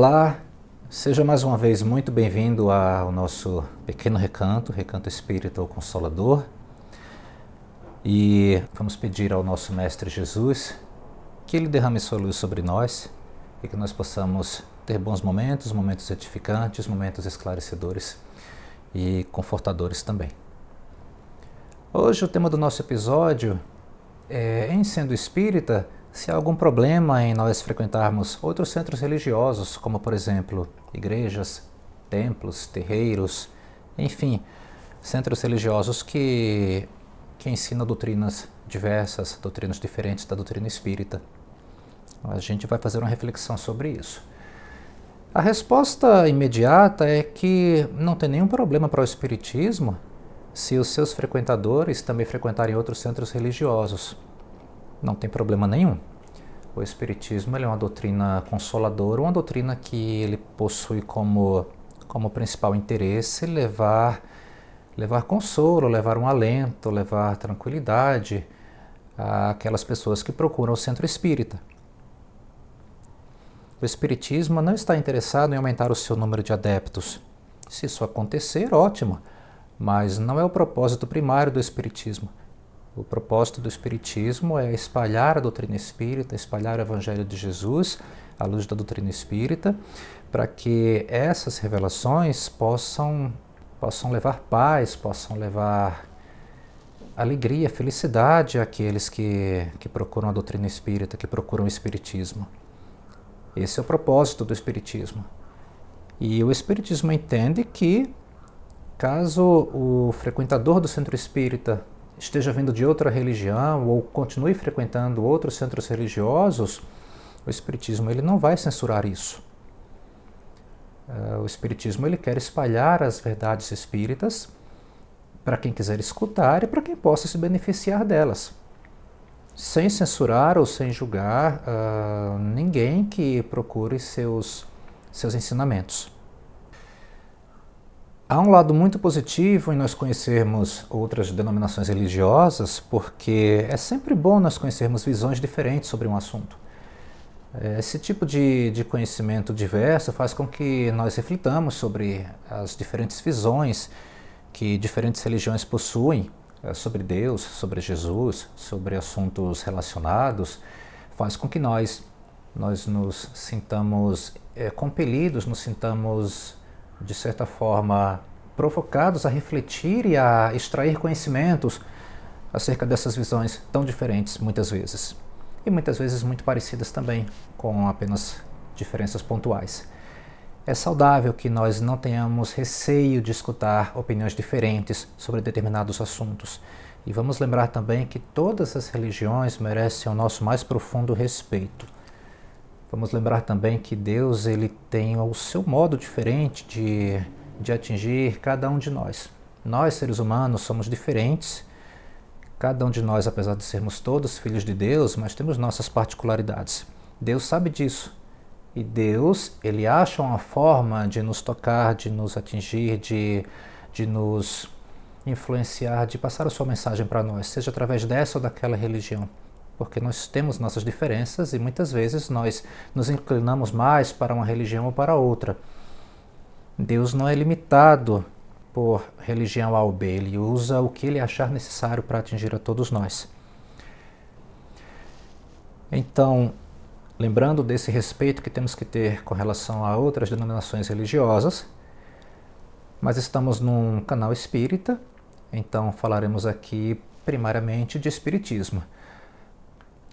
Olá, seja mais uma vez muito bem-vindo ao nosso pequeno recanto, Recanto Espírita ou Consolador. E vamos pedir ao nosso Mestre Jesus que Ele derrame sua luz sobre nós e que nós possamos ter bons momentos, momentos edificantes, momentos esclarecedores e confortadores também. Hoje o tema do nosso episódio é em sendo espírita se há algum problema em nós frequentarmos outros centros religiosos, como por exemplo igrejas, templos, terreiros, enfim, centros religiosos que, que ensinam doutrinas diversas, doutrinas diferentes da doutrina espírita. A gente vai fazer uma reflexão sobre isso. A resposta imediata é que não tem nenhum problema para o Espiritismo se os seus frequentadores também frequentarem outros centros religiosos não tem problema nenhum. O Espiritismo é uma doutrina consoladora, uma doutrina que ele possui como, como principal interesse levar, levar consolo, levar um alento, levar tranquilidade àquelas pessoas que procuram o centro espírita. O Espiritismo não está interessado em aumentar o seu número de adeptos. Se isso acontecer, ótimo, mas não é o propósito primário do Espiritismo. O propósito do Espiritismo é espalhar a doutrina espírita, espalhar o Evangelho de Jesus à luz da doutrina espírita, para que essas revelações possam, possam levar paz, possam levar alegria, felicidade àqueles que, que procuram a doutrina espírita, que procuram o Espiritismo. Esse é o propósito do Espiritismo. E o Espiritismo entende que, caso o frequentador do centro espírita esteja vindo de outra religião ou continue frequentando outros centros religiosos, o Espiritismo ele não vai censurar isso. Uh, o Espiritismo ele quer espalhar as verdades espíritas para quem quiser escutar e para quem possa se beneficiar delas, sem censurar ou sem julgar uh, ninguém que procure seus, seus ensinamentos. Há um lado muito positivo em nós conhecermos outras denominações religiosas, porque é sempre bom nós conhecermos visões diferentes sobre um assunto. Esse tipo de, de conhecimento diverso faz com que nós reflitamos sobre as diferentes visões que diferentes religiões possuem eh, sobre Deus, sobre Jesus, sobre assuntos relacionados, faz com que nós, nós nos sintamos é, compelidos, nos sintamos de certa forma, provocados a refletir e a extrair conhecimentos acerca dessas visões tão diferentes muitas vezes. E muitas vezes muito parecidas também, com apenas diferenças pontuais. É saudável que nós não tenhamos receio de escutar opiniões diferentes sobre determinados assuntos. E vamos lembrar também que todas as religiões merecem o nosso mais profundo respeito. Vamos lembrar também que Deus ele tem o seu modo diferente de, de atingir cada um de nós. Nós, seres humanos, somos diferentes. Cada um de nós, apesar de sermos todos filhos de Deus, mas temos nossas particularidades. Deus sabe disso. E Deus, ele acha uma forma de nos tocar, de nos atingir, de, de nos influenciar, de passar a sua mensagem para nós, seja através dessa ou daquela religião porque nós temos nossas diferenças e muitas vezes nós nos inclinamos mais para uma religião ou para outra. Deus não é limitado por religião A ou B, ele usa o que ele achar necessário para atingir a todos nós. Então, lembrando desse respeito que temos que ter com relação a outras denominações religiosas, mas estamos num canal espírita, então falaremos aqui primariamente de espiritismo.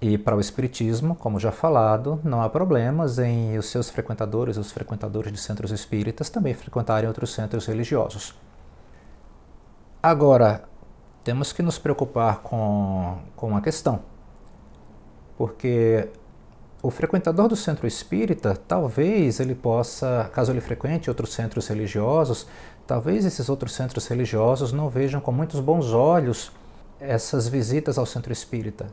E para o Espiritismo, como já falado, não há problemas em os seus frequentadores, os frequentadores de centros espíritas, também frequentarem outros centros religiosos. Agora, temos que nos preocupar com, com uma questão, porque o frequentador do centro espírita, talvez ele possa, caso ele frequente outros centros religiosos, talvez esses outros centros religiosos não vejam com muitos bons olhos essas visitas ao centro espírita.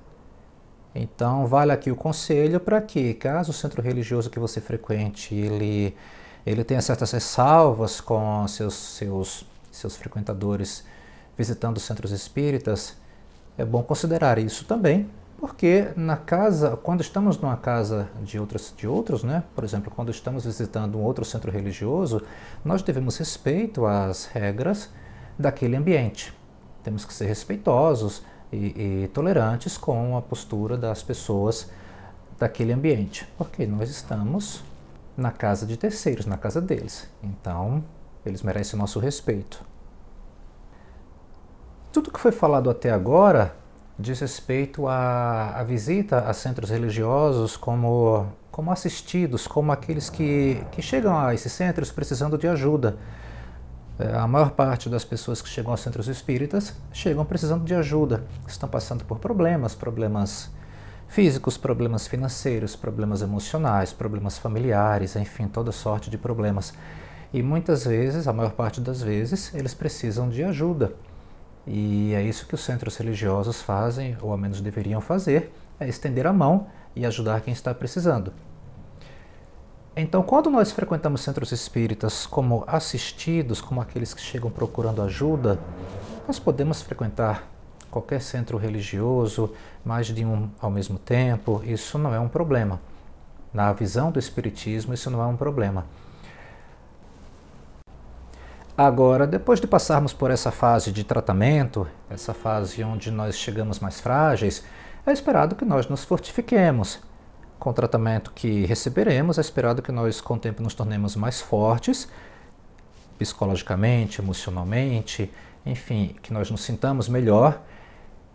Então, vale aqui o conselho para que, caso o centro religioso que você frequente ele, ele tenha certas ressalvas com seus, seus, seus frequentadores visitando centros espíritas, é bom considerar isso também, Porque na casa, quando estamos numa casa de, outras, de outros, né? por exemplo, quando estamos visitando um outro centro religioso, nós devemos respeito às regras daquele ambiente. Temos que ser respeitosos e, e tolerantes com a postura das pessoas daquele ambiente, porque nós estamos na casa de terceiros, na casa deles. Então, eles merecem nosso respeito. Tudo que foi falado até agora diz respeito à, à visita a centros religiosos como, como assistidos, como aqueles que, que chegam a esses centros precisando de ajuda. É, a maior parte das pessoas que chegam aos centros espíritas chegam precisando de ajuda, estão passando por problemas, problemas físicos, problemas financeiros, problemas emocionais, problemas familiares, enfim, toda sorte de problemas. E muitas vezes, a maior parte das vezes, eles precisam de ajuda. E é isso que os centros religiosos fazem, ou ao menos deveriam fazer, é estender a mão e ajudar quem está precisando. Então, quando nós frequentamos centros espíritas como assistidos, como aqueles que chegam procurando ajuda, nós podemos frequentar qualquer centro religioso, mais de um ao mesmo tempo, isso não é um problema. Na visão do Espiritismo, isso não é um problema. Agora, depois de passarmos por essa fase de tratamento, essa fase onde nós chegamos mais frágeis, é esperado que nós nos fortifiquemos. Com o tratamento que receberemos, é esperado que nós, com o tempo, nos tornemos mais fortes, psicologicamente, emocionalmente, enfim, que nós nos sintamos melhor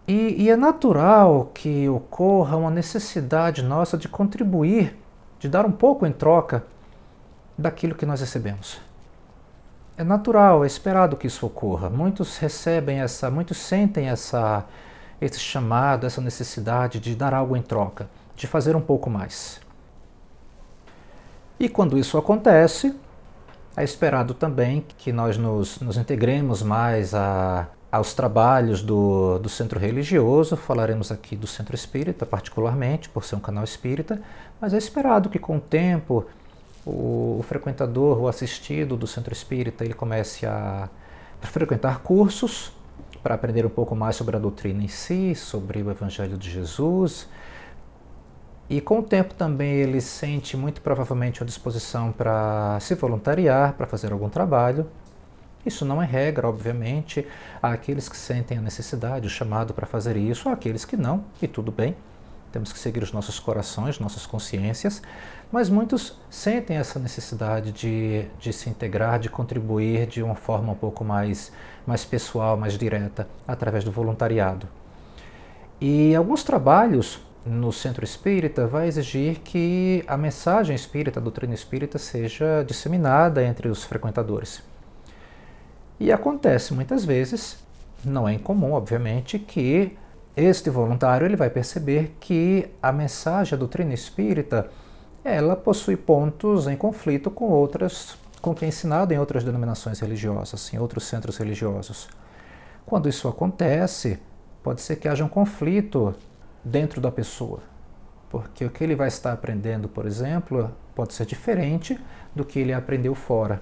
e, e, é natural que ocorra uma necessidade nossa de contribuir, de dar um pouco em troca daquilo que nós recebemos. É natural, é esperado que isso ocorra. Muitos recebem essa, muitos sentem essa, esse chamado, essa necessidade de dar algo em troca, de fazer um pouco mais. E quando isso acontece, é esperado também que nós nos, nos integremos mais a, aos trabalhos do, do centro religioso, falaremos aqui do centro espírita, particularmente, por ser um canal espírita, mas é esperado que com o tempo o, o frequentador, o assistido do centro espírita, ele comece a frequentar cursos para aprender um pouco mais sobre a doutrina em si, sobre o Evangelho de Jesus. E com o tempo também ele sente muito provavelmente uma disposição para se voluntariar, para fazer algum trabalho, isso não é regra, obviamente. Há aqueles que sentem a necessidade, o chamado para fazer isso, há aqueles que não, e tudo bem. Temos que seguir os nossos corações, nossas consciências, mas muitos sentem essa necessidade de, de se integrar, de contribuir de uma forma um pouco mais, mais pessoal, mais direta, através do voluntariado. E alguns trabalhos no centro espírita vai exigir que a mensagem espírita, a doutrina espírita, seja disseminada entre os frequentadores. E acontece muitas vezes, não é incomum, obviamente, que este voluntário ele vai perceber que a mensagem, a doutrina espírita, ela possui pontos em conflito com outras, com o que é ensinado em outras denominações religiosas, em outros centros religiosos. Quando isso acontece, pode ser que haja um conflito dentro da pessoa, porque o que ele vai estar aprendendo, por exemplo, pode ser diferente do que ele aprendeu fora.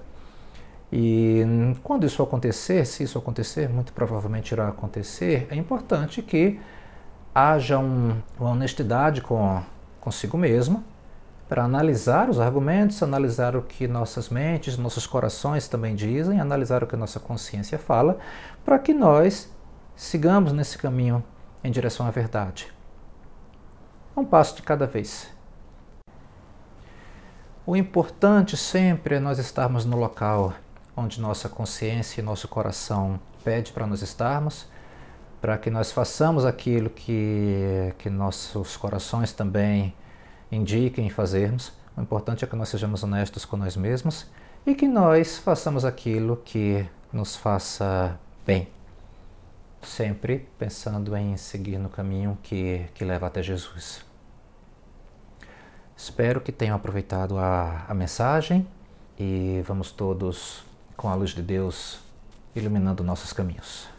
E quando isso acontecer, se isso acontecer, muito provavelmente irá acontecer, é importante que haja um, uma honestidade com consigo mesmo para analisar os argumentos, analisar o que nossas mentes, nossos corações também dizem, analisar o que nossa consciência fala, para que nós sigamos nesse caminho em direção à verdade. Um passo de cada vez. O importante sempre é nós estarmos no local onde nossa consciência e nosso coração pede para nós estarmos, para que nós façamos aquilo que, que nossos corações também indiquem fazermos. O importante é que nós sejamos honestos com nós mesmos e que nós façamos aquilo que nos faça bem. Sempre pensando em seguir no caminho que, que leva até Jesus. Espero que tenham aproveitado a, a mensagem e vamos todos com a luz de Deus iluminando nossos caminhos.